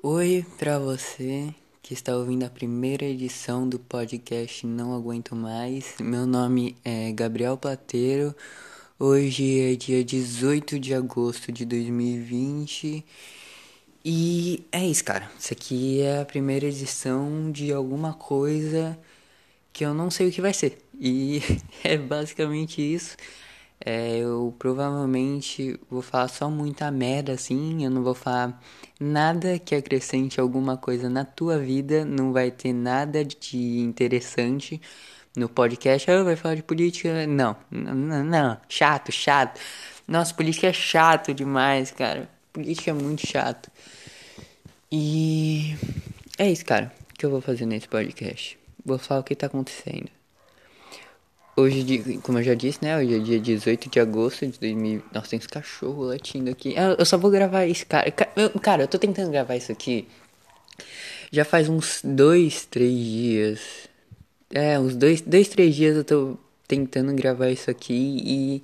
Oi para você que está ouvindo a primeira edição do podcast Não Aguento Mais. Meu nome é Gabriel Plateiro. Hoje é dia 18 de agosto de 2020. E é isso, cara. Isso aqui é a primeira edição de alguma coisa que eu não sei o que vai ser. E é basicamente isso. É, eu provavelmente vou falar só muita merda assim, eu não vou falar nada que acrescente alguma coisa na tua vida, não vai ter nada de interessante no podcast. Ah, vai falar de política? Não, não, não, chato, chato. Nossa, política é chato demais, cara. Política é muito chato. E é isso, cara, que eu vou fazer nesse podcast. Vou falar o que tá acontecendo. Hoje, como eu já disse, né? Hoje é dia 18 de agosto de 2000. Nossa, tem uns cachorros latindo aqui. Eu só vou gravar isso, cara. Cara, eu tô tentando gravar isso aqui. Já faz uns dois, três dias. É, uns dois, dois, três dias eu tô tentando gravar isso aqui e.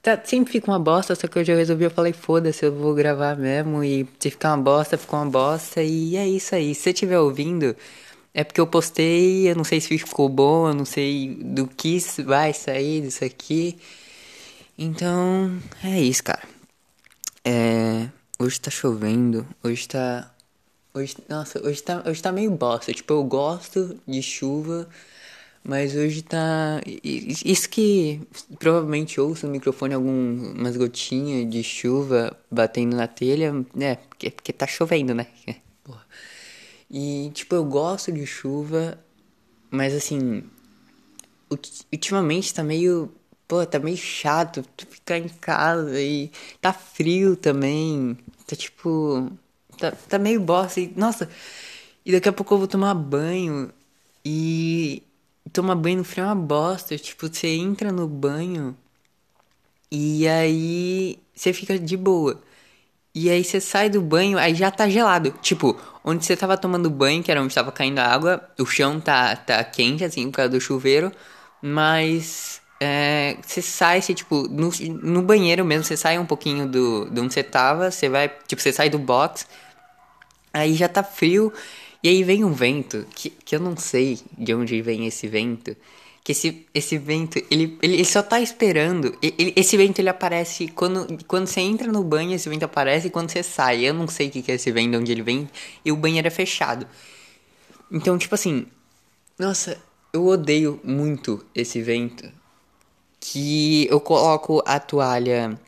Tá, sempre fica uma bosta, só que eu já resolvi, eu falei, foda-se, eu vou gravar mesmo. E se ficar uma bosta, ficou uma bosta. E é isso aí. Se você estiver ouvindo, é porque eu postei, eu não sei se ficou bom, eu não sei do que vai sair disso aqui. Então, é isso, cara. É, hoje tá chovendo, hoje tá. Hoje, nossa, hoje tá, hoje tá meio bosta. Tipo, eu gosto de chuva, mas hoje tá. Isso que provavelmente ouço no microfone algumas gotinhas de chuva batendo na telha, né? Porque, porque tá chovendo, né? E, tipo, eu gosto de chuva, mas assim. Ultimamente tá meio. Pô, tá meio chato ficar em casa e tá frio também. Tá tipo. Tá, tá meio bosta. E, nossa, e daqui a pouco eu vou tomar banho e. Tomar banho no frio é uma bosta. Tipo, você entra no banho e aí você fica de boa. E aí você sai do banho, aí já tá gelado. Tipo, onde você tava tomando banho, que era onde tava caindo a água, o chão tá, tá quente, assim, por causa do chuveiro. Mas é, você sai, você, tipo, no, no banheiro mesmo, você sai um pouquinho do, de onde você tava, você vai, tipo, você sai do box, aí já tá frio, e aí vem um vento, que, que eu não sei de onde vem esse vento que esse, esse vento, ele, ele, ele só tá esperando. Ele, esse vento ele aparece quando, quando você entra no banho, esse vento aparece e quando você sai. Eu não sei o que, que é esse vento, de onde ele vem, e o banheiro é fechado. Então, tipo assim, nossa, eu odeio muito esse vento. Que eu coloco a toalha.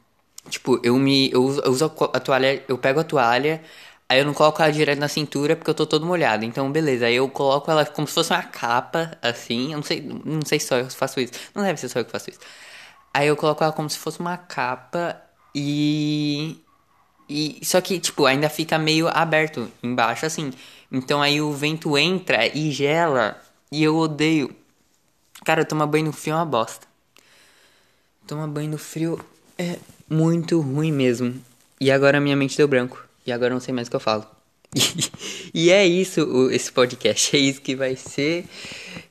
Tipo, eu me. Eu eu uso a toalha. Eu pego a toalha. Aí eu não coloco ela direto na cintura porque eu tô todo molhado. Então, beleza. Aí eu coloco ela como se fosse uma capa, assim. Eu não sei, não sei só eu faço isso. Não deve ser só eu que faço isso. Aí eu coloco ela como se fosse uma capa e. E só que, tipo, ainda fica meio aberto embaixo, assim. Então aí o vento entra e gela. E eu odeio. Cara, tomar banho no frio é uma bosta. Tomar banho no frio é muito ruim mesmo. E agora minha mente deu branco. E agora não sei mais o que eu falo. e é isso, o, esse podcast. É isso que vai ser.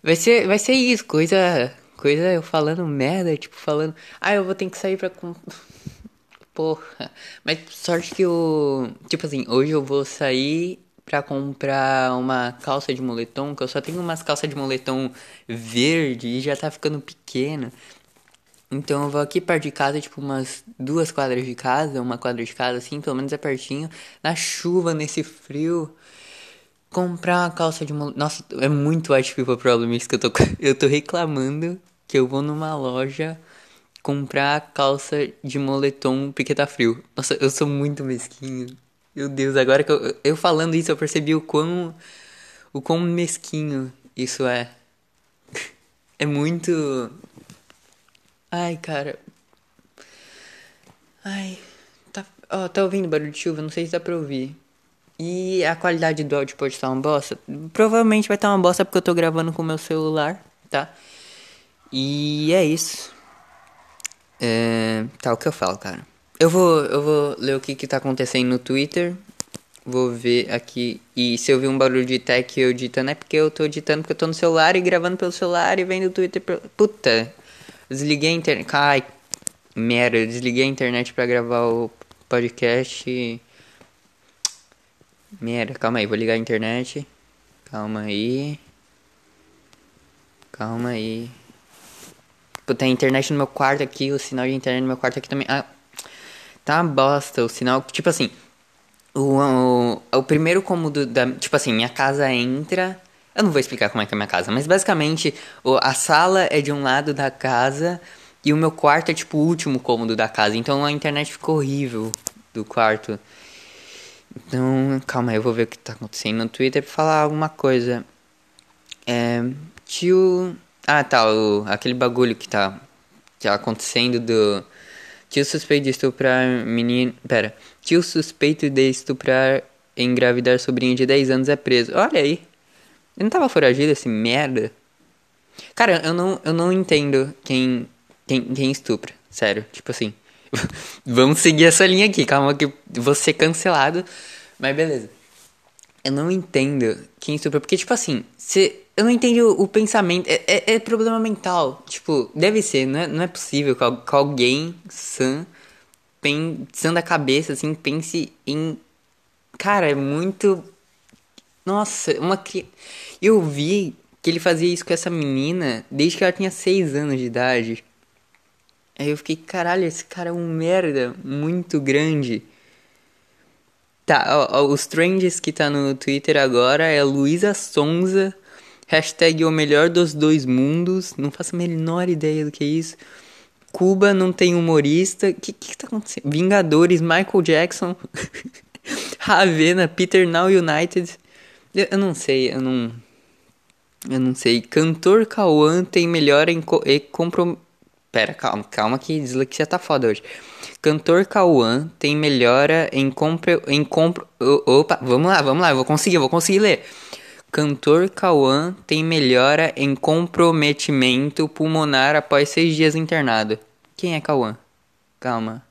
Vai ser, vai ser isso, coisa. Coisa eu falando merda, tipo, falando. Ah, eu vou ter que sair pra. Porra. Mas sorte que eu. Tipo assim, hoje eu vou sair pra comprar uma calça de moletom, que eu só tenho umas calças de moletom verde e já tá ficando pequena. Então eu vou aqui perto de casa, tipo umas duas quadras de casa, uma quadra de casa, assim, pelo menos é pertinho. Na chuva, nesse frio. Comprar uma calça de moletom. Nossa, é muito white people problem isso que eu tô. Eu tô reclamando que eu vou numa loja comprar calça de moletom porque tá frio. Nossa, eu sou muito mesquinho. Meu Deus, agora que eu, eu falando isso eu percebi o quão. O quão mesquinho isso é. É muito. Ai, cara. Ai. Tá, ó, tá ouvindo barulho de chuva? Não sei se dá pra ouvir. E a qualidade do áudio pode estar uma bosta? Provavelmente vai estar uma bosta porque eu tô gravando com o meu celular, tá? E é isso. É, tá, o que eu falo, cara? Eu vou, eu vou ler o que que tá acontecendo no Twitter. Vou ver aqui. E se eu ver um barulho de tech eu editando, é porque eu tô editando porque eu tô no celular e gravando pelo celular e vendo o Twitter. Pelo... Puta. Desliguei a internet. Ai, merda, eu desliguei a internet para gravar o podcast. Merda, calma aí, vou ligar a internet. Calma aí. Calma aí. Pô, tem internet no meu quarto aqui, o sinal de internet no meu quarto aqui também. Ah, tá uma bosta o sinal. Tipo assim, o, o, o primeiro cômodo da. Tipo assim, minha casa entra. Eu não vou explicar como é que é a minha casa, mas basicamente a sala é de um lado da casa e o meu quarto é tipo o último cômodo da casa. Então a internet ficou horrível do quarto. Então, calma aí, eu vou ver o que tá acontecendo no Twitter pra falar alguma coisa. É. Tio. Ah, tá, o, aquele bagulho que tá, tá acontecendo do. Tio suspeito de estuprar menino. Pera. Tio suspeito de estuprar e engravidar sobrinho de 10 anos é preso. Olha aí. Ele não tava foragido esse merda? Cara, eu não, eu não entendo quem, quem, quem estupra. Sério, tipo assim. Vamos seguir essa linha aqui, calma que vou ser cancelado. Mas beleza. Eu não entendo quem estupra. Porque, tipo assim, se, eu não entendo o, pensamento. É, é, é, problema mental. Tipo, deve ser, não é, não é possível que, que alguém sã, sã da cabeça, assim, pense em. Cara, é muito. Nossa, uma criança. Eu vi que ele fazia isso com essa menina desde que ela tinha 6 anos de idade. Aí eu fiquei, caralho, esse cara é um merda muito grande. Tá, ó, ó, os trends que tá no Twitter agora é Luísa Sonza, hashtag o melhor dos dois mundos, não faço a menor ideia do que é isso. Cuba não tem humorista, que que tá acontecendo? Vingadores, Michael Jackson, Ravena, Peter Now United, eu, eu, não sei, eu não... Eu não sei, cantor Cauã tem melhor em, co em comprom Pera, calma, calma que dislexia tá foda hoje. Cantor Cauã tem melhora em compra. Em compra. Opa, vamos lá, vamos lá, eu vou conseguir, eu vou conseguir ler. Cantor Cauã tem melhora em comprometimento pulmonar após seis dias internado. Quem é Cauã? Calma.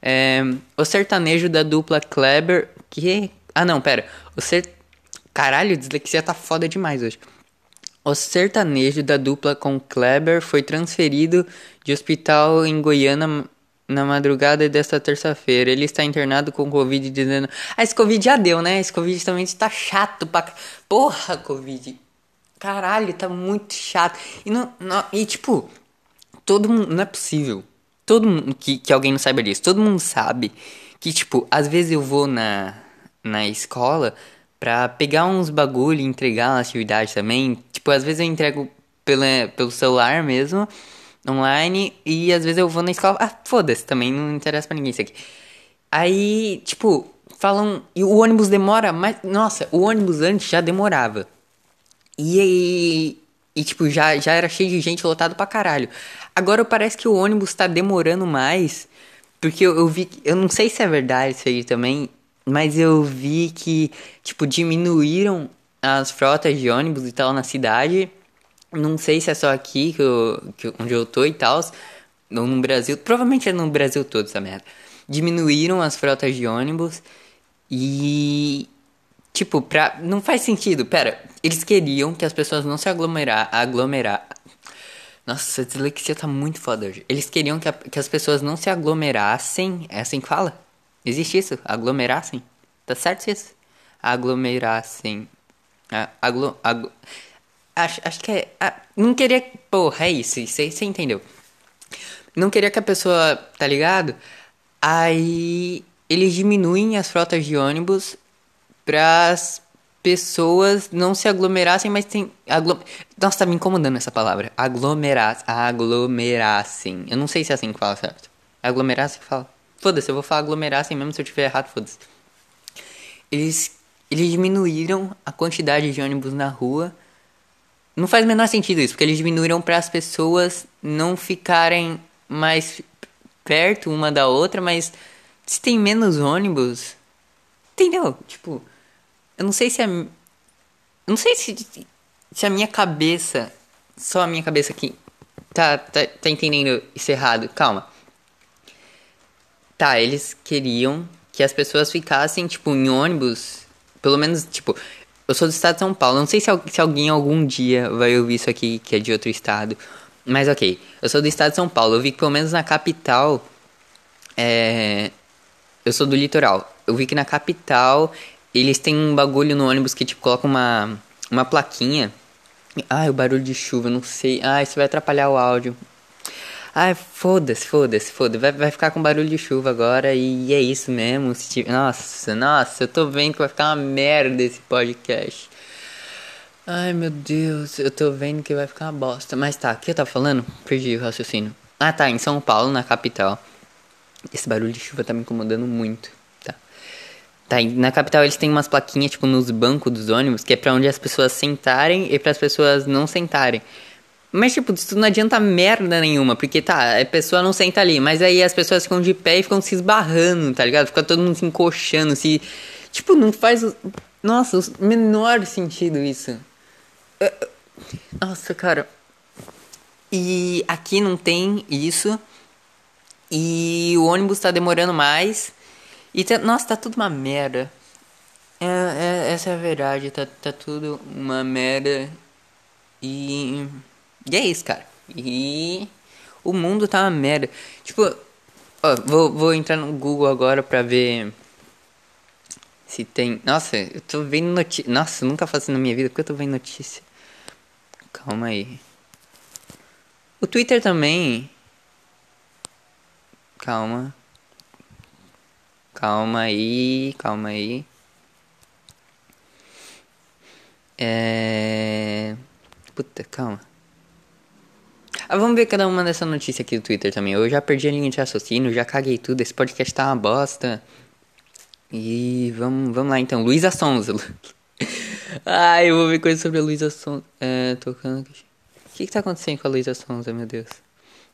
É, o sertanejo da dupla Kleber. Que. Ah, não, pera. O ser. Caralho, dislexia tá foda demais hoje. O sertanejo da dupla com Kleber foi transferido de hospital em Goiânia na madrugada desta terça-feira. Ele está internado com Covid dizendo: Ah, esse Covid já deu, né? Esse Covid também está chato pra. Porra, Covid. Caralho, tá muito chato. E, não, não, e tipo, todo mundo. Não é possível. Todo mundo. Que, que alguém não saiba disso. Todo mundo sabe que, tipo, às vezes eu vou na, na escola pra pegar uns bagulho e entregar uma atividade também. Tipo, às vezes eu entrego pela, pelo celular mesmo, online, e às vezes eu vou na escola. Ah, foda-se, também não interessa pra ninguém isso aqui. Aí, tipo, falam. E o ônibus demora, mas. Nossa, o ônibus antes já demorava. E, e, tipo, já, já era cheio de gente lotado pra caralho. Agora parece que o ônibus tá demorando mais. Porque eu, eu vi. Eu não sei se é verdade isso aí também. Mas eu vi que, tipo, diminuíram as frotas de ônibus e tal na cidade. Não sei se é só aqui que eu, que, onde eu tô e tal. Ou no Brasil. Provavelmente é no Brasil todo essa merda. Diminuíram as frotas de ônibus. E. Tipo, pra. Não faz sentido. Pera, eles queriam que as pessoas não se aglomerar. aglomerar nossa, a dislexia tá muito foda hoje. Eles queriam que, a, que as pessoas não se aglomerassem. É assim que fala? Existe isso? Aglomerassem? Tá certo isso? Aglomerassem. Aglo, aglo, acho, acho que é. Ah, não queria. Porra, é isso. Você entendeu? Não queria que a pessoa. Tá ligado? Aí. Eles diminuem as frotas de ônibus pras pessoas não se aglomerassem, mas tem. Aglo... Nossa, tá me incomodando essa palavra. Aglomerar. Aglomerassem. Eu não sei se é assim que fala certo. Aglomerassem que fala. Foda-se, eu vou falar aglomerar assim mesmo se eu tiver errado, foda-se. Eles, eles diminuíram a quantidade de ônibus na rua. Não faz o menor sentido isso, porque eles diminuíram para as pessoas não ficarem mais perto uma da outra, mas se tem menos ônibus. Entendeu? Tipo, eu não sei se é. Eu não sei se, se a minha cabeça. Só a minha cabeça aqui. Tá, tá, tá entendendo isso errado. Calma. Tá, eles queriam que as pessoas ficassem, tipo, em ônibus. Pelo menos, tipo, eu sou do estado de São Paulo. Não sei se, se alguém algum dia vai ouvir isso aqui, que é de outro estado. Mas ok, eu sou do estado de São Paulo. Eu vi que pelo menos na capital. É... Eu sou do litoral. Eu vi que na capital eles têm um bagulho no ônibus que, tipo, coloca uma, uma plaquinha. Ai, o barulho de chuva, não sei. Ai, isso vai atrapalhar o áudio. Ai, foda-se, foda-se, foda-se. Vai, vai ficar com barulho de chuva agora e é isso mesmo. Nossa, nossa, eu tô vendo que vai ficar uma merda esse podcast. Ai, meu Deus, eu tô vendo que vai ficar uma bosta. Mas tá, o que eu tava falando? Perdi o raciocínio. Ah, tá, em São Paulo, na capital. Esse barulho de chuva tá me incomodando muito. Tá. Tá, na capital eles têm umas plaquinhas, tipo, nos bancos dos ônibus, que é pra onde as pessoas sentarem e para as pessoas não sentarem. Mas, tipo, isso não adianta merda nenhuma, porque tá, a pessoa não senta ali, mas aí as pessoas ficam de pé e ficam se esbarrando, tá ligado? Fica todo mundo se encoxando, se. Tipo, não faz. Nossa, o menor sentido isso. Nossa, cara. E aqui não tem isso. E o ônibus tá demorando mais. E tá, nossa, tá tudo uma merda. É, é, essa é a verdade, tá, tá tudo uma merda. E. E é isso, cara. E o mundo tá uma merda. Tipo, ó, vou, vou entrar no Google agora pra ver se tem. Nossa, eu tô vendo notícia. Nossa, nunca faço na minha vida porque eu tô vendo notícia. Calma aí. O Twitter também. Calma. Calma aí, calma aí. É. Puta, calma. Ah, vamos ver cada uma dessa notícia aqui do Twitter também. Eu já perdi a linha de raciocínio, já caguei tudo. Esse podcast tá uma bosta. E vamos, vamos lá então. Luísa Sonza. Ai, eu vou ver coisas sobre a Luísa Sonza. É, tocando. O que que tá acontecendo com a Luísa Sonza, meu Deus?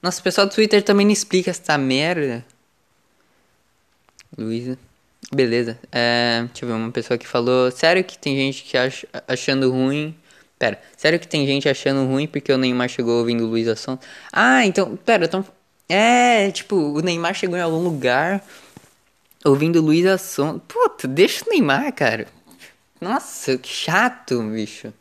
Nossa, o pessoal do Twitter também não explica essa merda. Luísa. Beleza. É, deixa eu ver, uma pessoa que falou. Sério que tem gente que acha, achando ruim Pera, sério que tem gente achando ruim porque o Neymar chegou ouvindo Luiz Asson? Ah, então, pera, então. É, tipo, o Neymar chegou em algum lugar ouvindo Luiz Asson. Puta, deixa o Neymar, cara. Nossa, que chato, bicho.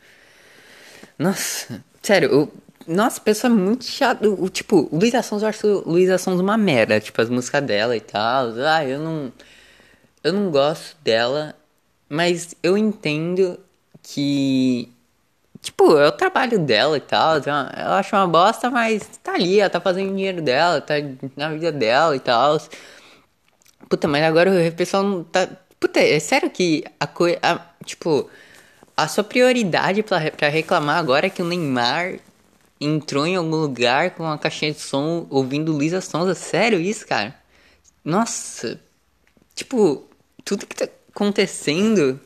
Nossa, sério, o, nossa, pessoa é muito chato. O, tipo, o Luiz Asson, eu acho o Luiz Asson uma merda. Tipo, as músicas dela e tal. Ah, eu não. Eu não gosto dela. Mas eu entendo que Tipo, é o trabalho dela e tal. Ela acha uma bosta, mas tá ali, ela tá fazendo dinheiro dela, tá na vida dela e tal. Puta, mas agora o pessoal não tá. Puta, é sério que a coisa. Tipo, a sua prioridade pra, pra reclamar agora é que o Neymar entrou em algum lugar com uma caixinha de som ouvindo Luísa Sonza. Sério isso, cara? Nossa. Tipo, tudo que tá acontecendo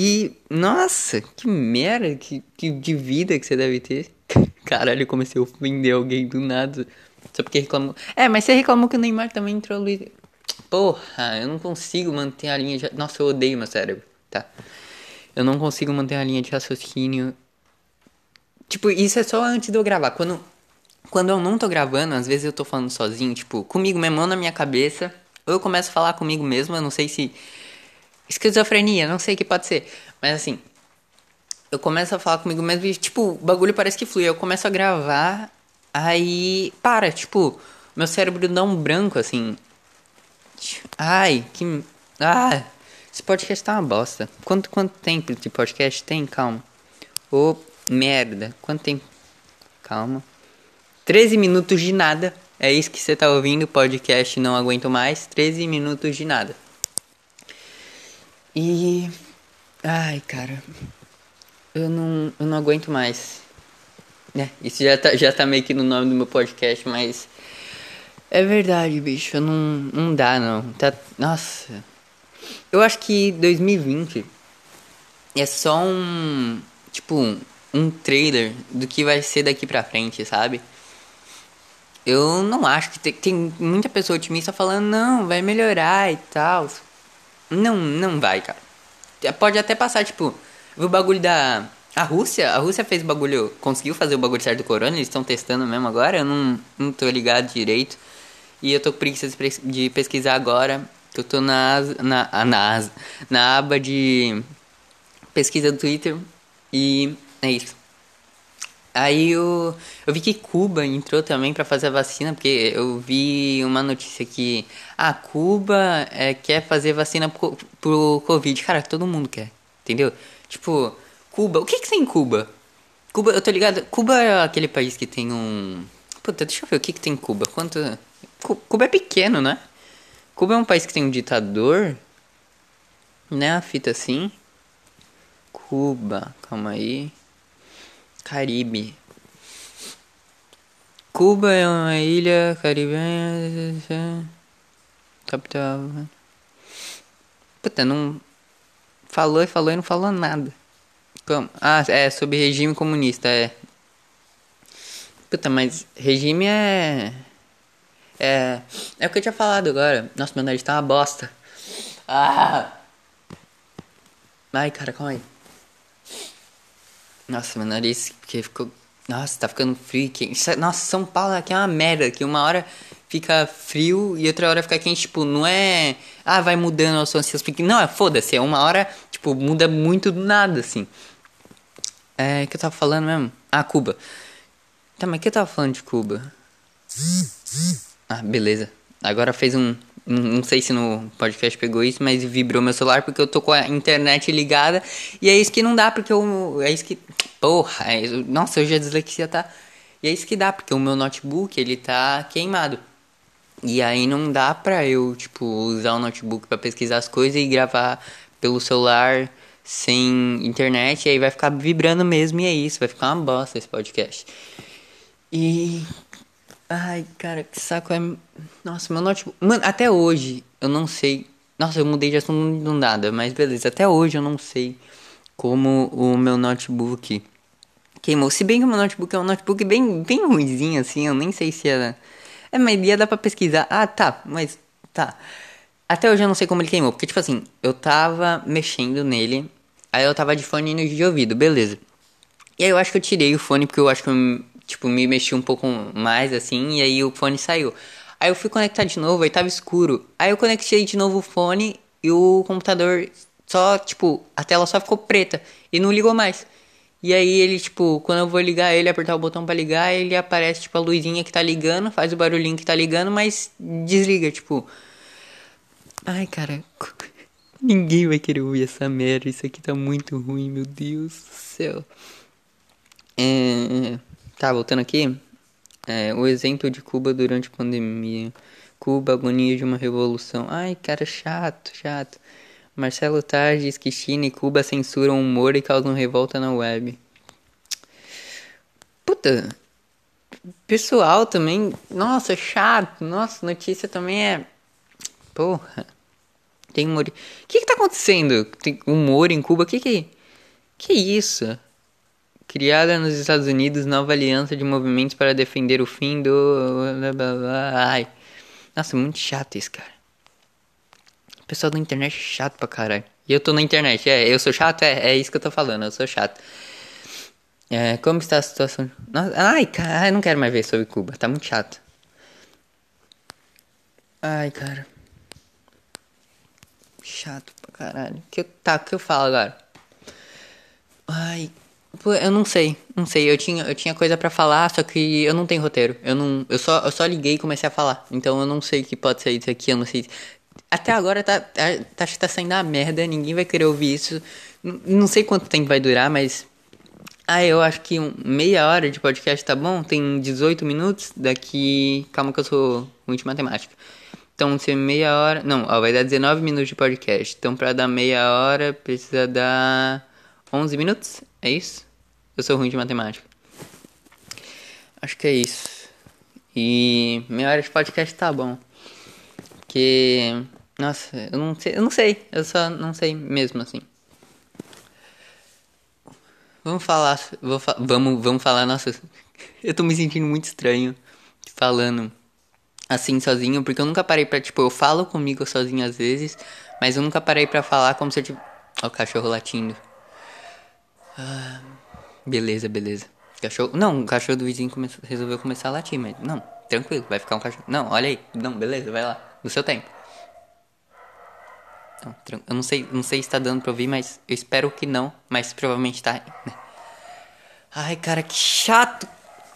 e, nossa, que merda que, que de vida que você deve ter. Caralho, eu comecei a ofender alguém do nada. Só porque reclamou. É, mas você reclamou que o Neymar também entrou ali. Porra, eu não consigo manter a linha de. Nossa, eu odeio meu cérebro, tá? Eu não consigo manter a linha de raciocínio. Tipo, isso é só antes de eu gravar. Quando, quando eu não tô gravando, às vezes eu tô falando sozinho, tipo, comigo mesmo, na minha cabeça. Ou eu começo a falar comigo mesmo, eu não sei se esquizofrenia, não sei o que pode ser. Mas assim, eu começo a falar comigo mesmo e, tipo, o bagulho parece que flui. Eu começo a gravar, aí para, tipo, meu cérebro dá um branco assim. Ai, que. Ah, esse podcast tá uma bosta. Quanto, quanto tempo de podcast tem? Calma. Ô, oh, merda. Quanto tempo? Calma. 13 minutos de nada. É isso que você tá ouvindo, podcast Não Aguento Mais. 13 minutos de nada. E. Ai, cara. Eu não, eu não aguento mais. É, isso já tá, já tá meio que no nome do meu podcast, mas. É verdade, bicho. Não, não dá, não. Tá, nossa. Eu acho que 2020 é só um. Tipo, um, um trailer do que vai ser daqui pra frente, sabe? Eu não acho que tem, tem muita pessoa otimista falando, não, vai melhorar e tal. Não, não vai, cara. Pode até passar, tipo, o bagulho da. A Rússia, a Rússia fez o bagulho, conseguiu fazer o bagulho certo do corona, eles estão testando mesmo agora, eu não, não tô ligado direito. E eu tô com preguiça de pesquisar agora, que eu tô na, na, na, na aba de pesquisa do Twitter. E é isso. Aí eu, eu vi que Cuba entrou também para fazer a vacina, porque eu vi uma notícia que a ah, Cuba é, quer fazer vacina pro, pro Covid. Cara, todo mundo quer, entendeu? Tipo, Cuba, o que que tem em Cuba? Cuba, eu tô ligado, Cuba é aquele país que tem um... Puta, deixa eu ver o que que tem em Cuba. Quanto... Cuba é pequeno, né? Cuba é um país que tem um ditador, né? A fita assim. Cuba, calma aí. Caribe. Cuba é uma ilha caribenha. Capital. Puta, não. Falou e falou e não falou nada. Como? Ah, é sobre regime comunista, é. Puta, mas regime é. É. É o que eu tinha falado agora. Nossa, meu nariz tá uma bosta. Ah! Ai, cara, calma aí. Nossa, meu nariz porque ficou. Nossa, tá ficando frio. Quente. Nossa, São Paulo aqui é uma merda. Que uma hora fica frio e outra hora fica quente. Tipo, não é. Ah, vai mudando as suas porque Não, é foda-se. É uma hora, tipo, muda muito do nada, assim. É. que eu tava falando mesmo? Ah, Cuba. Tá, mas que eu tava falando de Cuba? Ah, beleza. Agora fez um. Não sei se no podcast pegou isso, mas vibrou meu celular porque eu tô com a internet ligada. E é isso que não dá, porque eu. É isso que. Porra, é, nossa, hoje a dislexia tá. E é isso que dá, porque o meu notebook ele tá queimado. E aí não dá pra eu, tipo, usar o notebook para pesquisar as coisas e gravar pelo celular sem internet. E aí vai ficar vibrando mesmo, e é isso, vai ficar uma bosta esse podcast. E Ai, cara, que saco é. Nossa, meu notebook. Mano, até hoje eu não sei. Nossa, eu mudei de assunto do nada, mas beleza. Até hoje eu não sei como o meu notebook queimou. Se bem que o meu notebook é um notebook bem, bem ruimzinho, assim. Eu nem sei se era. É, mas ia dar pra pesquisar. Ah, tá, mas tá. Até hoje eu não sei como ele queimou. Porque, tipo assim, eu tava mexendo nele. Aí eu tava de fone de ouvido, beleza. E aí eu acho que eu tirei o fone porque eu acho que eu tipo, me mexi um pouco mais assim, e aí o fone saiu. Aí eu fui conectar de novo, aí tava escuro. Aí eu conectei de novo o fone e o computador só, tipo, a tela só ficou preta e não ligou mais. E aí ele, tipo, quando eu vou ligar ele, apertar o botão para ligar, ele aparece, tipo, a luzinha que tá ligando, faz o barulhinho que tá ligando, mas desliga, tipo. Ai, cara. Ninguém vai querer ouvir essa merda. Isso aqui tá muito ruim, meu Deus do céu. É. Tá, voltando aqui. É, o exemplo de Cuba durante a pandemia. Cuba, agonia de uma revolução. Ai, cara, chato, chato. Marcelo Tar diz que China e Cuba censuram o humor e causam revolta na web. Puta. Pessoal também. Nossa, chato. Nossa, notícia também é. Porra. Tem humor. O que que tá acontecendo? Tem humor em Cuba? Que que. Que isso? Criada nos Estados Unidos, nova aliança de movimentos para defender o fim do. Ai. Nossa, muito chato isso, cara. O pessoal da internet é chato pra caralho. E eu tô na internet, é, eu sou chato? É, é isso que eu tô falando, eu sou chato. É, como está a situação? Nossa, ai, cara, eu não quero mais ver sobre Cuba, tá muito chato. Ai, cara. Chato pra caralho. Que, tá, o que eu falo agora? Ai, eu não sei, não sei. Eu tinha, eu tinha coisa para falar, só que eu não tenho roteiro. Eu não, eu só, eu só liguei e comecei a falar. Então eu não sei o que pode sair disso aqui, eu não sei. Até agora tá, tá, tá, tá saindo a merda, ninguém vai querer ouvir isso. Não sei quanto tempo vai durar, mas ah, eu acho que meia hora de podcast tá bom. Tem 18 minutos. Daqui. Calma que eu sou de matemática. Então, se meia hora. Não, ó, vai dar 19 minutos de podcast. Então, pra dar meia hora, precisa dar 11 minutos. É isso? Eu sou ruim de matemática. Acho que é isso. E meia hora de podcast tá bom. Porque. Nossa, eu não sei. Eu não sei. Eu só não sei mesmo assim. Vamos falar. Vou, vamos, vamos falar. Nossa, eu tô me sentindo muito estranho falando assim sozinho. Porque eu nunca parei pra. Tipo, eu falo comigo sozinho às vezes. Mas eu nunca parei pra falar como se eu tivesse. Ó, o cachorro latindo. Ah, beleza, beleza. Cachorro. Não, o cachorro do vizinho resolveu começar a latir, mas. Não, tranquilo, vai ficar um cachorro. Não, olha aí. Não, beleza, vai lá. No seu tempo. Não, eu não sei, não sei se tá dando pra ouvir, mas eu espero que não, mas provavelmente tá. Né? Ai, cara, que chato.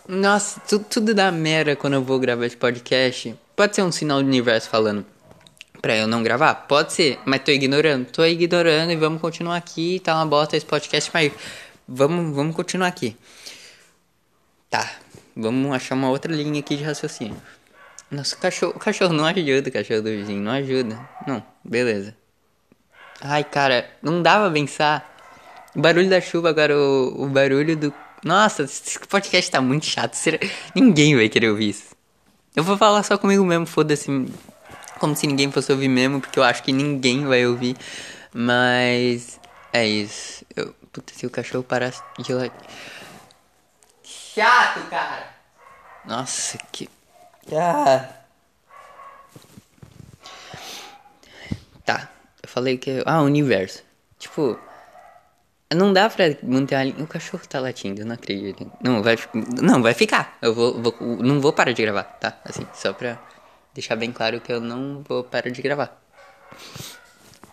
Nossa, tudo, tudo dá merda quando eu vou gravar esse podcast. Pode ser um sinal do universo falando pra eu não gravar? Pode ser, mas tô ignorando. Tô ignorando e vamos continuar aqui. Tá uma bosta esse podcast, mas vamos, vamos continuar aqui. Tá, vamos achar uma outra linha aqui de raciocínio. Nossa, o cachorro, o cachorro não ajuda, o cachorro do vizinho, não ajuda. Não, beleza. Ai, cara, não dava pensar. O barulho da chuva, agora o, o barulho do. Nossa, esse podcast tá muito chato. Será... Ninguém vai querer ouvir isso. Eu vou falar só comigo mesmo, foda-se. Como se ninguém fosse ouvir mesmo, porque eu acho que ninguém vai ouvir. Mas. É isso. Eu... Puta, se o cachorro parasse de lá. Chato, cara! Nossa, que. Ah. Tá, eu falei que. Ah, universo. Tipo. Não dá pra manter a linha. O cachorro tá latindo, eu não acredito. Não, vai, não, vai ficar. Eu vou, vou, não vou parar de gravar, tá? Assim, só pra deixar bem claro que eu não vou parar de gravar.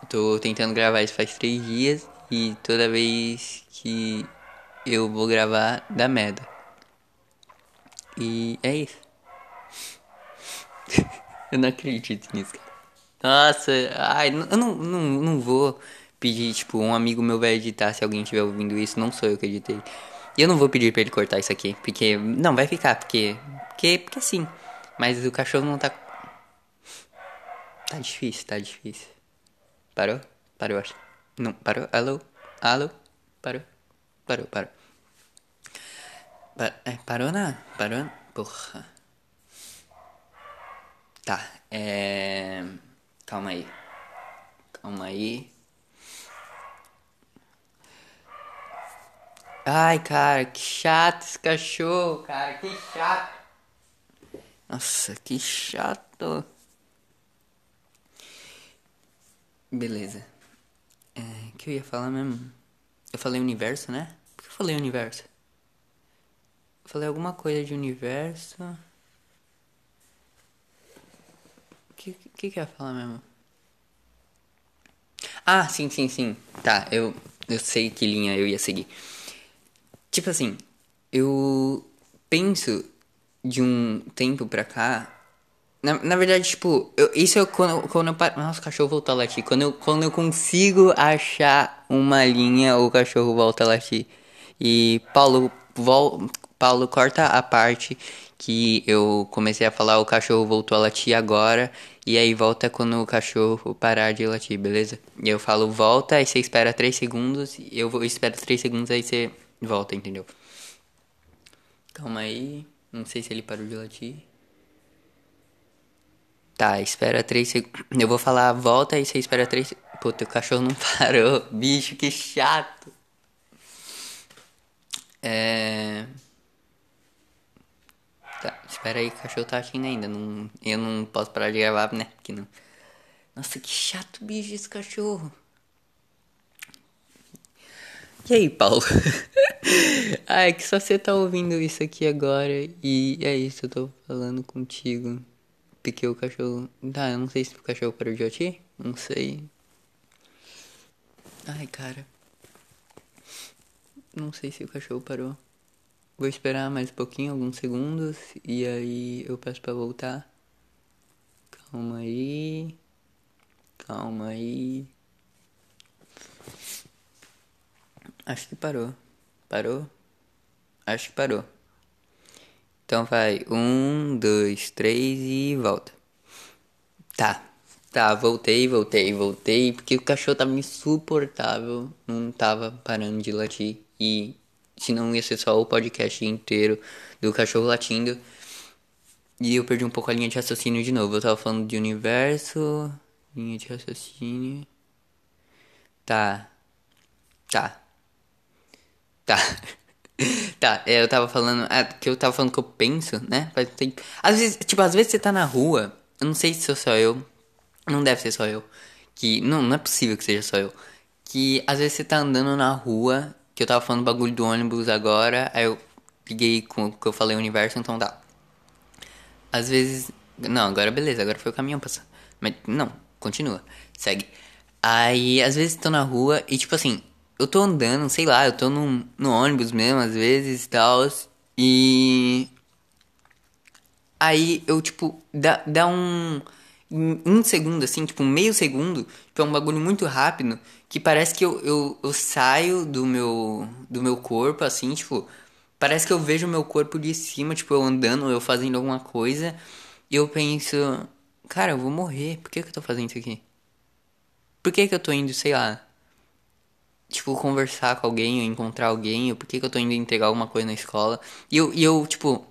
Tô tentando gravar isso faz três dias e toda vez que eu vou gravar dá merda. E é isso. eu não acredito nisso, cara. Nossa, ai, eu não, não, não vou pedir, tipo, um amigo meu vai editar se alguém estiver ouvindo isso, não sou eu que editei. E eu não vou pedir pra ele cortar isso aqui, porque. Não, vai ficar, porque. Porque, porque sim. Mas o cachorro não tá. Tá difícil, tá difícil. Parou? Parou, acho. Não, parou? Alô? Alô? Parou? Parou, parou. é, parou na. Parou? Porra. Tá, é. Calma aí. Calma aí. Ai, cara, que chato esse cachorro, cara, que chato. Nossa, que chato. Beleza. Que eu ia falar mesmo? Eu falei universo, né? Por que eu falei universo? Eu falei alguma coisa de universo. O que, que, que eu ia falar mesmo? Ah, sim, sim, sim. Tá, eu, eu sei que linha eu ia seguir. Tipo assim, eu penso de um tempo pra cá. Na, na verdade, tipo, eu, isso é quando, quando eu paro. Nossa, o cachorro voltou a latir. Quando eu, quando eu consigo achar uma linha, o cachorro volta a latir. E Paulo, vol, Paulo corta a parte que eu comecei a falar, o cachorro voltou a latir agora. E aí volta quando o cachorro parar de latir, beleza? E eu falo volta, aí você espera 3 segundos. Eu, eu espero 3 segundos, aí você volta, entendeu? Calma aí. Não sei se ele parou de latir. Tá, espera 3 segundos. Eu vou falar volta e você espera 3 segundos. Puta, o cachorro não parou. Bicho, que chato. É. Tá, espera aí, o cachorro tá latindo ainda. Não, eu não posso parar de gravar, né? Porque não. Nossa, que chato, bicho, esse cachorro. E aí, Paulo? Ai, que só você tá ouvindo isso aqui agora e é isso, eu tô falando contigo. Porque o cachorro. Tá, eu não sei se o cachorro parou de latir. Não sei. Ai, cara. Não sei se o cachorro parou. Vou esperar mais um pouquinho, alguns segundos, e aí eu peço pra voltar. Calma aí. Calma aí. Acho que parou. Parou? Acho que parou. Então vai. Um, dois, três e volta. Tá. Tá, voltei, voltei, voltei. Porque o cachorro tava insuportável. Não tava parando de latir. E se não ia ser só o podcast inteiro do cachorro latindo. E eu perdi um pouco a linha de raciocínio de novo. Eu tava falando de universo. Linha de raciocínio. Tá. Tá. Tá. tá, é, eu tava falando. É, que eu tava falando que eu penso, né? Faz tempo. Às vezes, tipo, às vezes você tá na rua. Eu não sei se sou só eu. Não deve ser só eu. Que. Não, não é possível que seja só eu. Que às vezes você tá andando na rua. Que eu tava falando bagulho do ônibus agora. Aí eu liguei com o que eu falei universo, então tá. Às vezes. Não, agora beleza, agora foi o caminhão passando. Mas não, continua. Segue. Aí às vezes tô na rua e tipo assim, eu tô andando, sei lá, eu tô no, no ônibus mesmo, às vezes e tal. E. Aí eu, tipo, dá, dá um. Um segundo, assim, tipo, meio segundo, tipo, é um bagulho muito rápido, que parece que eu, eu, eu saio do meu, do meu corpo, assim, tipo, parece que eu vejo o meu corpo de cima, tipo, eu andando, eu fazendo alguma coisa, e eu penso, cara, eu vou morrer, por que, que eu tô fazendo isso aqui? Por que, que eu tô indo, sei lá, tipo, conversar com alguém ou encontrar alguém, ou por que, que eu tô indo entregar alguma coisa na escola. E eu, e eu, tipo,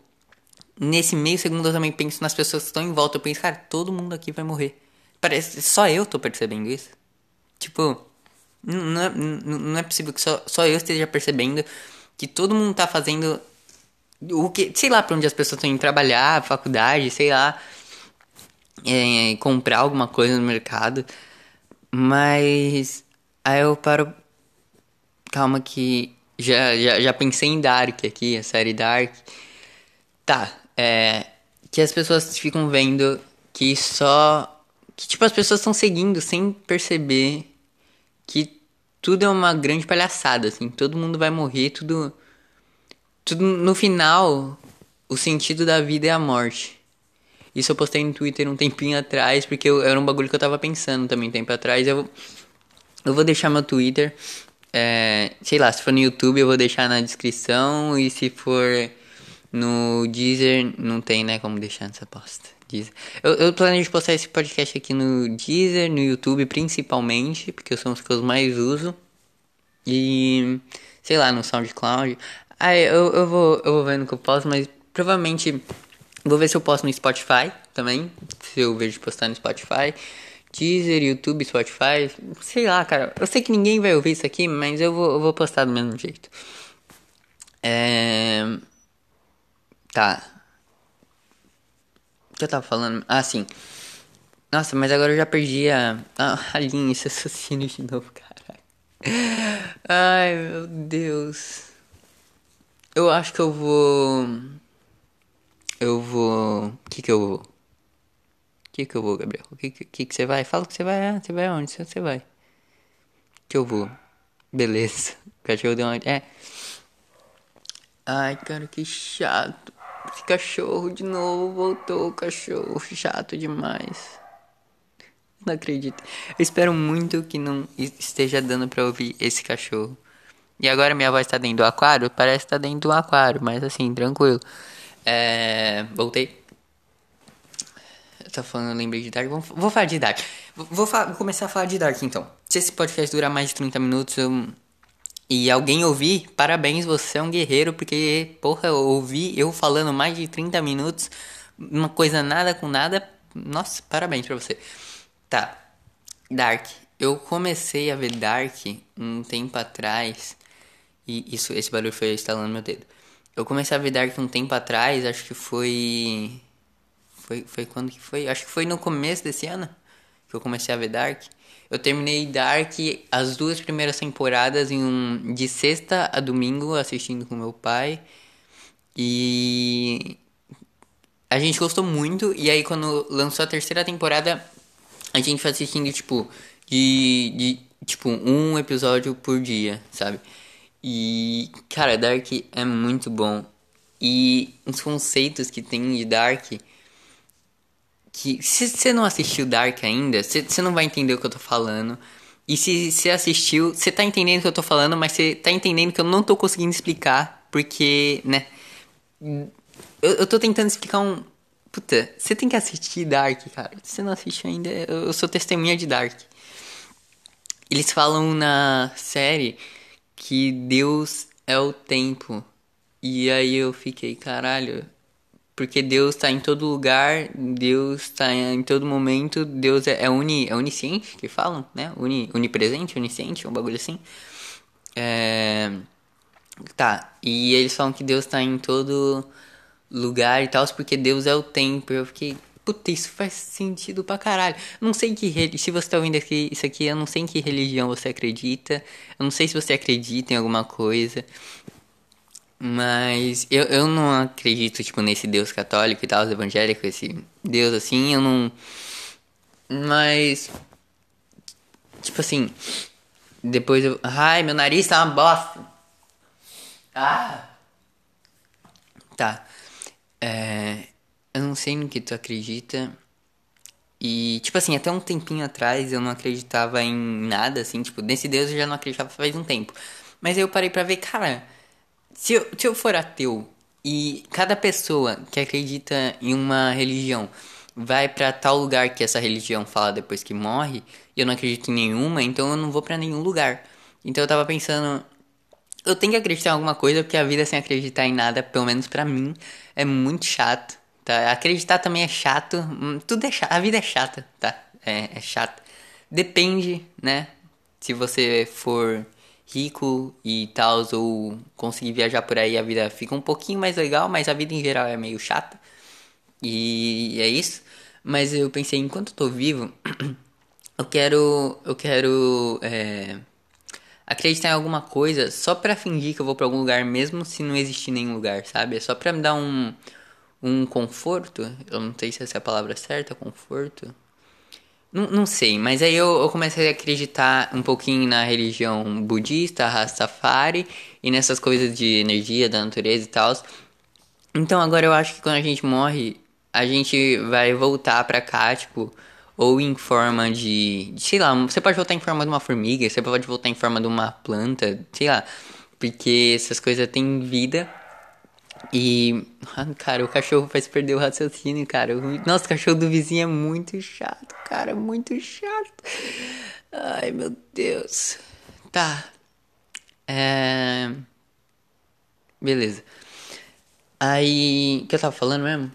nesse meio segundo eu também penso nas pessoas que estão em volta. Eu penso, cara, todo mundo aqui vai morrer. Parece, só eu tô percebendo isso. Tipo, não é, não é possível que só, só eu esteja percebendo que todo mundo tá fazendo o que, sei lá, pra onde as pessoas estão indo trabalhar, faculdade, sei lá, é, comprar alguma coisa no mercado. Mas aí eu paro Calma que já, já, já pensei em Dark aqui, a série Dark. Tá, é. Que as pessoas ficam vendo que só. Que tipo, as pessoas estão seguindo sem perceber que tudo é uma grande palhaçada, assim. Todo mundo vai morrer, tudo. Tudo no final, o sentido da vida é a morte. Isso eu postei no Twitter um tempinho atrás, porque eu, era um bagulho que eu tava pensando também um tempo atrás. Eu, eu vou deixar meu Twitter é, sei lá, se for no YouTube eu vou deixar na descrição e se for no Deezer, não tem, né, como deixar nessa posta. Eu, eu planejo postar esse podcast aqui no Deezer, no YouTube principalmente, porque são os que eu mais uso. E, sei lá, no SoundCloud. Aí eu, eu, vou, eu vou vendo que eu posto, mas provavelmente vou ver se eu posto no Spotify também. Se eu vejo postar no Spotify. Deezer, YouTube, Spotify, sei lá, cara. Eu sei que ninguém vai ouvir isso aqui, mas eu vou, eu vou postar do mesmo jeito. É... Tá. O que eu tava falando? Ah, sim. Nossa, mas agora eu já perdi a, a, linha esse assassino de novo, cara. Ai, meu Deus. Eu acho que eu vou. Eu vou. O que que eu vou? Que que eu vou, Gabriel? O que, que que você vai? Fala que você vai. Ah, você vai aonde? Você vai. Que eu vou. Beleza. O cachorro deu uma. É. Ai, cara, que chato. Esse cachorro de novo voltou. Cachorro chato demais. Não acredito. Eu espero muito que não esteja dando pra ouvir esse cachorro. E agora minha voz tá dentro do aquário? Parece que tá dentro do aquário, mas assim, tranquilo. É. Voltei tá falando, eu lembrei de Dark. Vou, vou falar de Dark. Vou, vou, começar a falar de Dark então. Se esse podcast durar mais de 30 minutos eu, e alguém ouvir, parabéns, você é um guerreiro, porque, porra, eu ouvi eu falando mais de 30 minutos, uma coisa nada com nada. Nossa, parabéns pra você. Tá, Dark. Eu comecei a ver Dark um tempo atrás. E isso, esse barulho foi instalando meu dedo. Eu comecei a ver Dark um tempo atrás, acho que foi foi, foi quando que foi? Acho que foi no começo desse ano que eu comecei a ver Dark. Eu terminei Dark as duas primeiras temporadas em um de sexta a domingo assistindo com meu pai. E a gente gostou muito e aí quando lançou a terceira temporada, a gente foi assistindo tipo de, de tipo um episódio por dia, sabe? E cara, Dark é muito bom. E os conceitos que tem de Dark que se você não assistiu Dark ainda, você não vai entender o que eu tô falando. E se você assistiu, você tá entendendo o que eu tô falando, mas você tá entendendo que eu não tô conseguindo explicar, porque, né? Eu, eu tô tentando explicar um. Puta, você tem que assistir Dark, cara. Se você não assistiu ainda, eu, eu sou testemunha de Dark. Eles falam na série que Deus é o tempo. E aí eu fiquei, caralho, porque Deus está em todo lugar, Deus está em todo momento, Deus é, é, uni, é onisciente, que falam, né? Uni, onipresente, onisciente, um bagulho assim. É... Tá, e eles falam que Deus está em todo lugar e tal, porque Deus é o tempo. Eu fiquei, puta, isso faz sentido pra caralho. Não sei que se você tá ouvindo aqui, isso aqui, eu não sei em que religião você acredita. Eu não sei se você acredita em alguma coisa. Mas eu, eu não acredito, tipo, nesse Deus católico e tal, evangélico, esse Deus assim, eu não. Mas. Tipo assim. depois eu. Ai, meu nariz tá uma bosta. Ah! Tá. É, eu não sei no que tu acredita. E, tipo assim, até um tempinho atrás eu não acreditava em nada, assim, tipo, nesse Deus eu já não acreditava faz um tempo. Mas aí eu parei pra ver, cara, se eu, se eu for ateu e cada pessoa que acredita em uma religião vai para tal lugar que essa religião fala depois que morre, e eu não acredito em nenhuma, então eu não vou para nenhum lugar. Então eu tava pensando, eu tenho que acreditar em alguma coisa, porque a vida sem acreditar em nada, pelo menos para mim, é muito chato, tá? Acreditar também é chato, hum, tudo é chato, a vida é chata, tá? É, é chata. Depende, né? Se você for rico e tal, ou conseguir viajar por aí, a vida fica um pouquinho mais legal, mas a vida em geral é meio chata. E é isso. Mas eu pensei, enquanto eu tô vivo, eu quero. Eu quero. É, acreditar em alguma coisa só pra fingir que eu vou pra algum lugar, mesmo se não existir nenhum lugar, sabe? É só pra me dar um. Um conforto. Eu não sei se essa é a palavra certa, conforto. Não, não sei, mas aí eu, eu comecei a acreditar um pouquinho na religião budista, Rastafari, e nessas coisas de energia da natureza e tal. Então agora eu acho que quando a gente morre, a gente vai voltar pra cá, tipo, ou em forma de, de, sei lá, você pode voltar em forma de uma formiga, você pode voltar em forma de uma planta, sei lá, porque essas coisas têm vida. E, cara, o cachorro faz perder o raciocínio, cara. Nossa, o cachorro do vizinho é muito chato, cara, muito chato. Ai, meu Deus. Tá. É. Beleza. Aí. O que eu tava falando mesmo?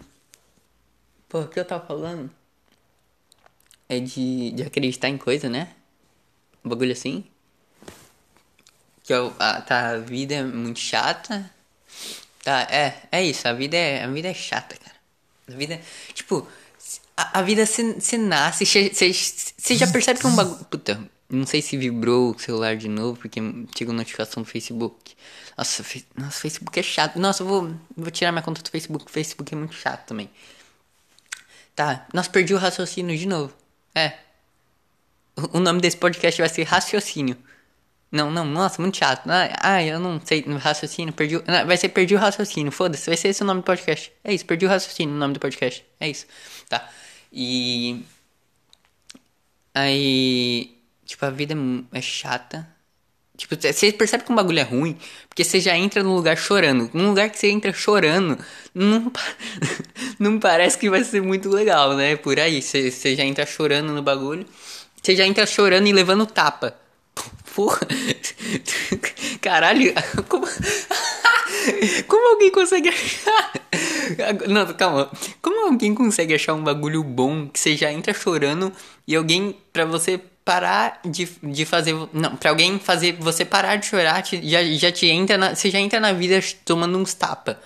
Pô, o que eu tava falando? É de, de acreditar em coisa, né? Um bagulho assim. Que eu, a, tá, a vida é muito chata. Tá, é, é isso, a vida é, a vida é chata, cara. A vida, tipo, a, a vida você nasce, você já percebe que é um bagulho. Puta, não sei se vibrou o celular de novo, porque chegou notificação do Facebook. Nossa, fe, nossa, Facebook é chato. Nossa, eu vou, vou tirar minha conta do Facebook. O Facebook é muito chato também. Tá, nós perdi o raciocínio de novo. É. O nome desse podcast vai ser Raciocínio. Não, não, nossa, muito chato. Ah, eu não sei, raciocínio, perdi. Vai ser Perdi o Raciocínio, foda-se, vai ser esse o nome do podcast. É isso, Perdi o Raciocínio, o nome do podcast. É isso, tá. E. Aí. Tipo, a vida é, é chata. Tipo, você percebe que um bagulho é ruim, porque você já entra num lugar chorando. Num lugar que você entra chorando, não, não parece que vai ser muito legal, né? Por aí, você já entra chorando no bagulho. Você já entra chorando e levando tapa. Porra. Caralho, como. Como alguém consegue achar. Não, calma. Como alguém consegue achar um bagulho bom que você já entra chorando e alguém pra você parar de, de fazer. Não, pra alguém fazer você parar de chorar, te, já, já te entra na. Você já entra na vida tomando uns tapas.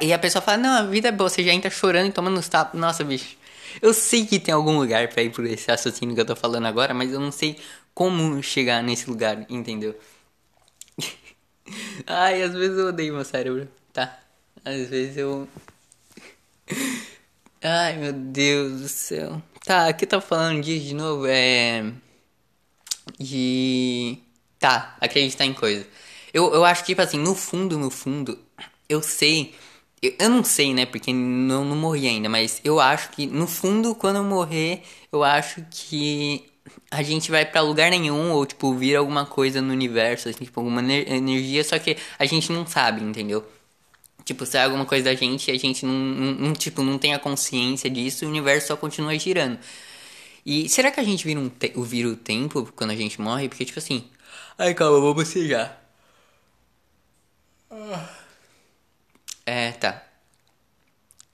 E a pessoa fala, não, a vida é boa, você já entra chorando e tomando uns tapas. Nossa, bicho. Eu sei que tem algum lugar pra ir por esse raciocínio que eu tô falando agora, mas eu não sei como chegar nesse lugar, entendeu? Ai, às vezes eu odeio meu cérebro, tá? Às vezes eu. Ai, meu Deus do céu. Tá, aqui tá falando disso de novo, é. De. Tá, acreditar em coisa. Eu, eu acho que, tipo assim, no fundo, no fundo, eu sei. Eu, eu não sei, né? Porque não, não morri ainda, mas eu acho que, no fundo, quando eu morrer, eu acho que a gente vai para lugar nenhum ou tipo vir alguma coisa no universo, assim, tipo alguma energia, só que a gente não sabe, entendeu? Tipo, sai alguma coisa da gente e a gente não, não, tipo, não tem a consciência disso o universo só continua girando. E será que a gente vira, um te vira o tempo quando a gente morre? Porque, tipo assim. Ai, calma, vou bocejar. É, tá.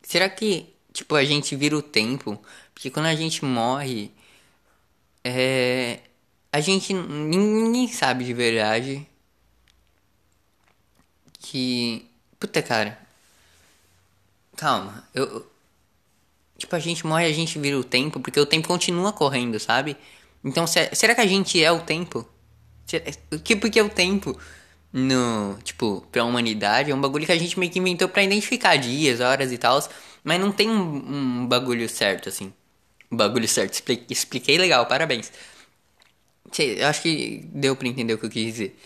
Será que, tipo, a gente vira o tempo? Porque quando a gente morre, é, a gente ninguém sabe de verdade que puta cara calma eu tipo a gente morre a gente vira o tempo porque o tempo continua correndo sabe então será que a gente é o tempo que porque é o tempo no tipo pra humanidade é um bagulho que a gente meio que inventou para identificar dias horas e tal mas não tem um, um bagulho certo assim bagulho certo. Expliquei legal, parabéns. eu acho que deu pra entender o que eu quis dizer.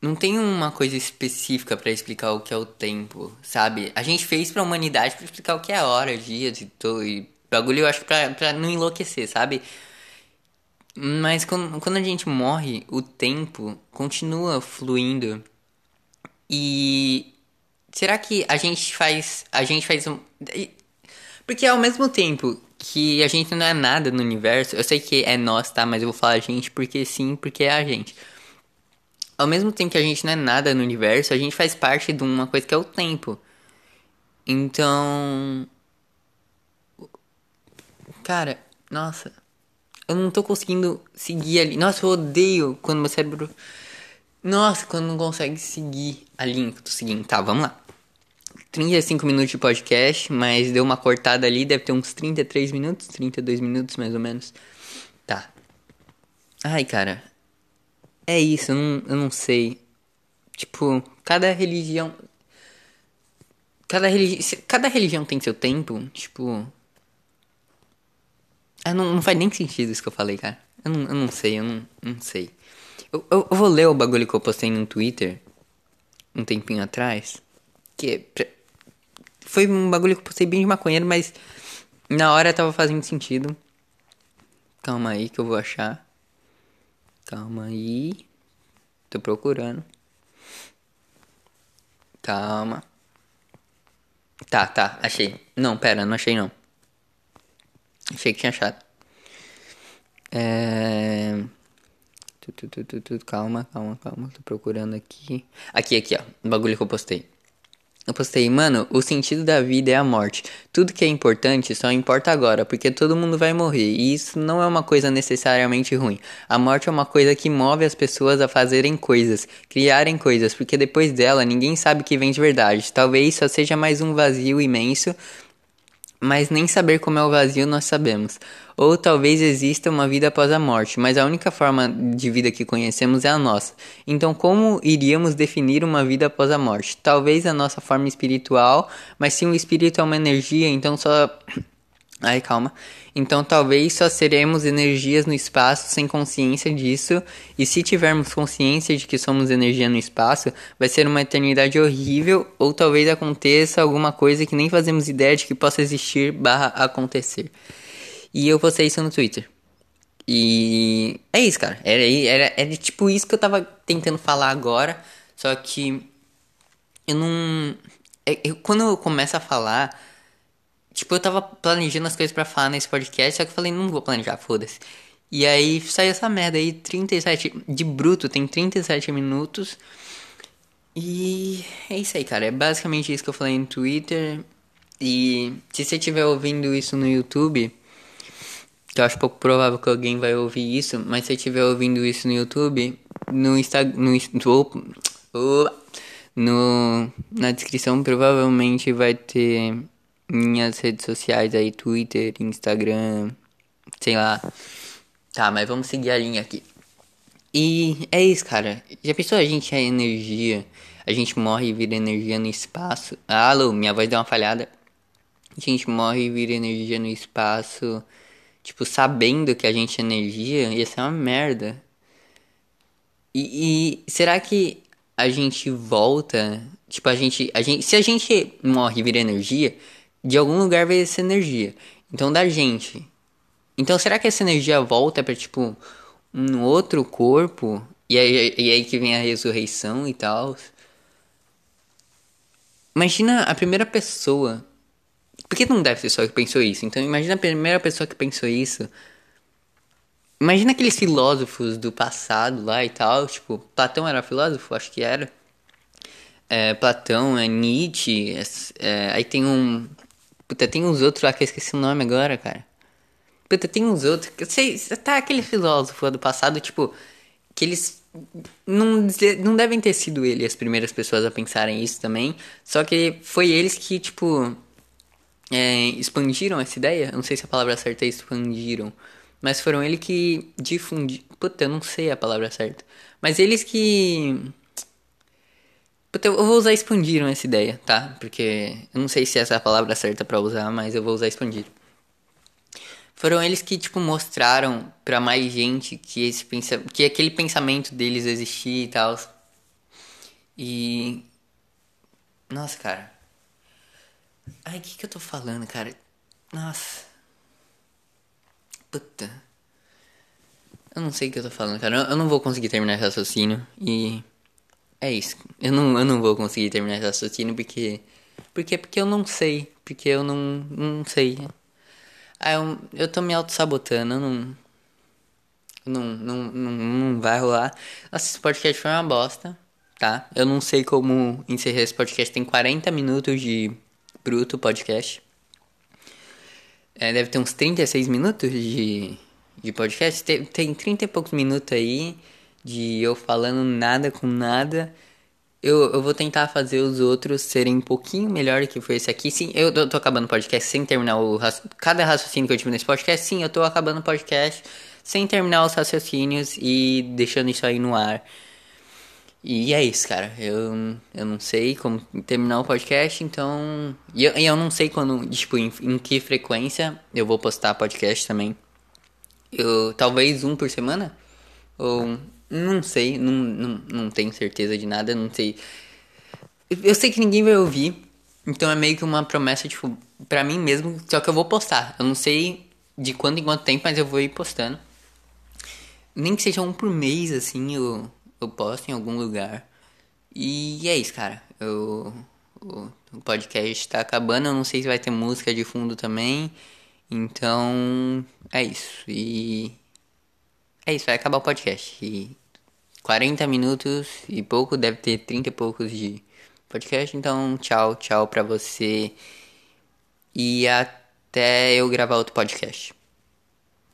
Não tem uma coisa específica pra explicar o que é o tempo, sabe? A gente fez pra humanidade pra explicar o que é hora, dias e, e bagulho, eu acho pra, pra não enlouquecer, sabe? Mas quando, quando a gente morre, o tempo continua fluindo. E será que a gente faz. A gente faz um. Porque ao mesmo tempo que a gente não é nada no universo, eu sei que é nós, tá? Mas eu vou falar a gente porque sim, porque é a gente. Ao mesmo tempo que a gente não é nada no universo, a gente faz parte de uma coisa que é o tempo. Então. Cara, nossa. Eu não tô conseguindo seguir ali. Nossa, eu odeio quando meu cérebro. Nossa, quando não consegue seguir a linha que eu tô seguindo. Tá, vamos lá. 35 minutos de podcast, mas deu uma cortada ali, deve ter uns 33 minutos, 32 minutos mais ou menos. Tá. Ai, cara. É isso, eu não, eu não sei. Tipo, cada religião. Cada, religi cada religião tem seu tempo, tipo. Ah, não, não faz nem sentido isso que eu falei, cara. Eu não, eu não sei, eu não, não sei. Eu, eu, eu, vou ler o bagulho que eu postei no Twitter um tempinho atrás. Que foi um bagulho que eu postei bem de maconheiro, mas na hora tava fazendo sentido. Calma aí que eu vou achar. Calma aí. Tô procurando. Calma. Tá, tá, achei. Não, pera, não achei não. Achei que tinha achado. É... Calma, calma, calma. Tô procurando aqui. Aqui, aqui, ó. O bagulho que eu postei. Eu postei, mano, o sentido da vida é a morte. Tudo que é importante só importa agora, porque todo mundo vai morrer. E isso não é uma coisa necessariamente ruim. A morte é uma coisa que move as pessoas a fazerem coisas, criarem coisas, porque depois dela ninguém sabe o que vem de verdade. Talvez só seja mais um vazio imenso mas nem saber como é o vazio nós sabemos. Ou talvez exista uma vida após a morte, mas a única forma de vida que conhecemos é a nossa. Então, como iríamos definir uma vida após a morte? Talvez a nossa forma espiritual, mas se um espírito é uma energia, então só Ai, calma. Então talvez só seremos energias no espaço sem consciência disso, e se tivermos consciência de que somos energia no espaço, vai ser uma eternidade horrível, ou talvez aconteça alguma coisa que nem fazemos ideia de que possa existir barra acontecer. E eu postei isso no Twitter. E é isso, cara. Era, era, era tipo isso que eu tava tentando falar agora, só que eu não. É, eu, quando eu começo a falar Tipo, eu tava planejando as coisas para falar nesse podcast, só que eu falei, não vou planejar, foda-se. E aí saiu essa merda aí, 37. De bruto, tem 37 minutos. E é isso aí, cara. É basicamente isso que eu falei no Twitter. E se você estiver ouvindo isso no YouTube, que eu acho pouco provável que alguém vai ouvir isso, mas se você estiver ouvindo isso no YouTube, no Instagram. No, no, no, na descrição provavelmente vai ter minhas redes sociais aí, Twitter, Instagram, sei lá. Tá, mas vamos seguir a linha aqui. E é isso, cara. Já pensou a gente é energia? A gente morre e vira energia no espaço. Alô, minha voz deu uma falhada. A gente morre e vira energia no espaço. Tipo, sabendo que a gente é energia, ia ser uma merda. E, e será que a gente volta? Tipo, a gente, a gente. Se a gente morre e vira energia, de algum lugar veio essa energia. Então da gente. Então será que essa energia volta para tipo um outro corpo? E aí, e aí que vem a ressurreição e tal? Imagina a primeira pessoa. Porque não deve ser só que pensou isso. Então imagina a primeira pessoa que pensou isso. Imagina aqueles filósofos do passado lá e tal. Tipo, Platão era filósofo? Acho que era. É, Platão, é Nietzsche. É, é, aí tem um Puta, tem uns outros lá que eu esqueci o nome agora, cara. Puta, tem uns outros. Eu sei, tá aquele filósofo do passado, tipo, que eles não, não devem ter sido ele as primeiras pessoas a pensarem isso também. Só que foi eles que, tipo, é, expandiram essa ideia. não sei se a palavra certa é expandiram. Mas foram eles que difundiram. Puta, eu não sei a palavra certa. Mas eles que eu vou usar expandiram essa ideia, tá? Porque eu não sei se essa é a palavra certa para usar, mas eu vou usar expandir. Foram eles que, tipo, mostraram pra mais gente que esse pensa... que aquele pensamento deles existia e tal. E. Nossa, cara. Ai, o que, que eu tô falando, cara? Nossa. Puta. Eu não sei o que eu tô falando, cara. Eu não vou conseguir terminar esse raciocínio. E. É isso. Eu não, eu não vou conseguir terminar esse raciocínio porque. Porque, porque eu não sei. Porque eu não, não sei. Ah, eu, eu tô me auto-sabotando. Eu não. Não, não, não, não vai rolar. Nossa, esse podcast foi uma bosta, tá? Eu não sei como encerrar esse podcast. Tem 40 minutos de bruto podcast. É, deve ter uns 36 minutos de, de podcast. Tem, tem 30 e poucos minutos aí de eu falando nada com nada. Eu, eu vou tentar fazer os outros serem um pouquinho melhor que foi esse aqui. Sim, eu tô, acabando o podcast sem terminar o cada raciocínio que eu tive nesse podcast. Sim, eu tô acabando o podcast sem terminar os raciocínios e deixando isso aí no ar. E é isso, cara. Eu, eu não sei como terminar o podcast, então. E eu, eu não sei quando, tipo, em, em, que frequência eu vou postar podcast também. Eu, talvez um por semana? Ou. Não sei, não, não, não tenho certeza de nada, não sei. Eu sei que ninguém vai ouvir, então é meio que uma promessa, tipo, pra mim mesmo, só que eu vou postar. Eu não sei de quanto em quanto tempo, mas eu vou ir postando. Nem que seja um por mês, assim, eu eu posto em algum lugar. E é isso, cara. Eu, o, o podcast tá acabando. Eu não sei se vai ter música de fundo também. Então, é isso. E. É isso, vai acabar o podcast. E 40 minutos e pouco, deve ter 30 e poucos de podcast. Então, tchau, tchau pra você. E até eu gravar outro podcast.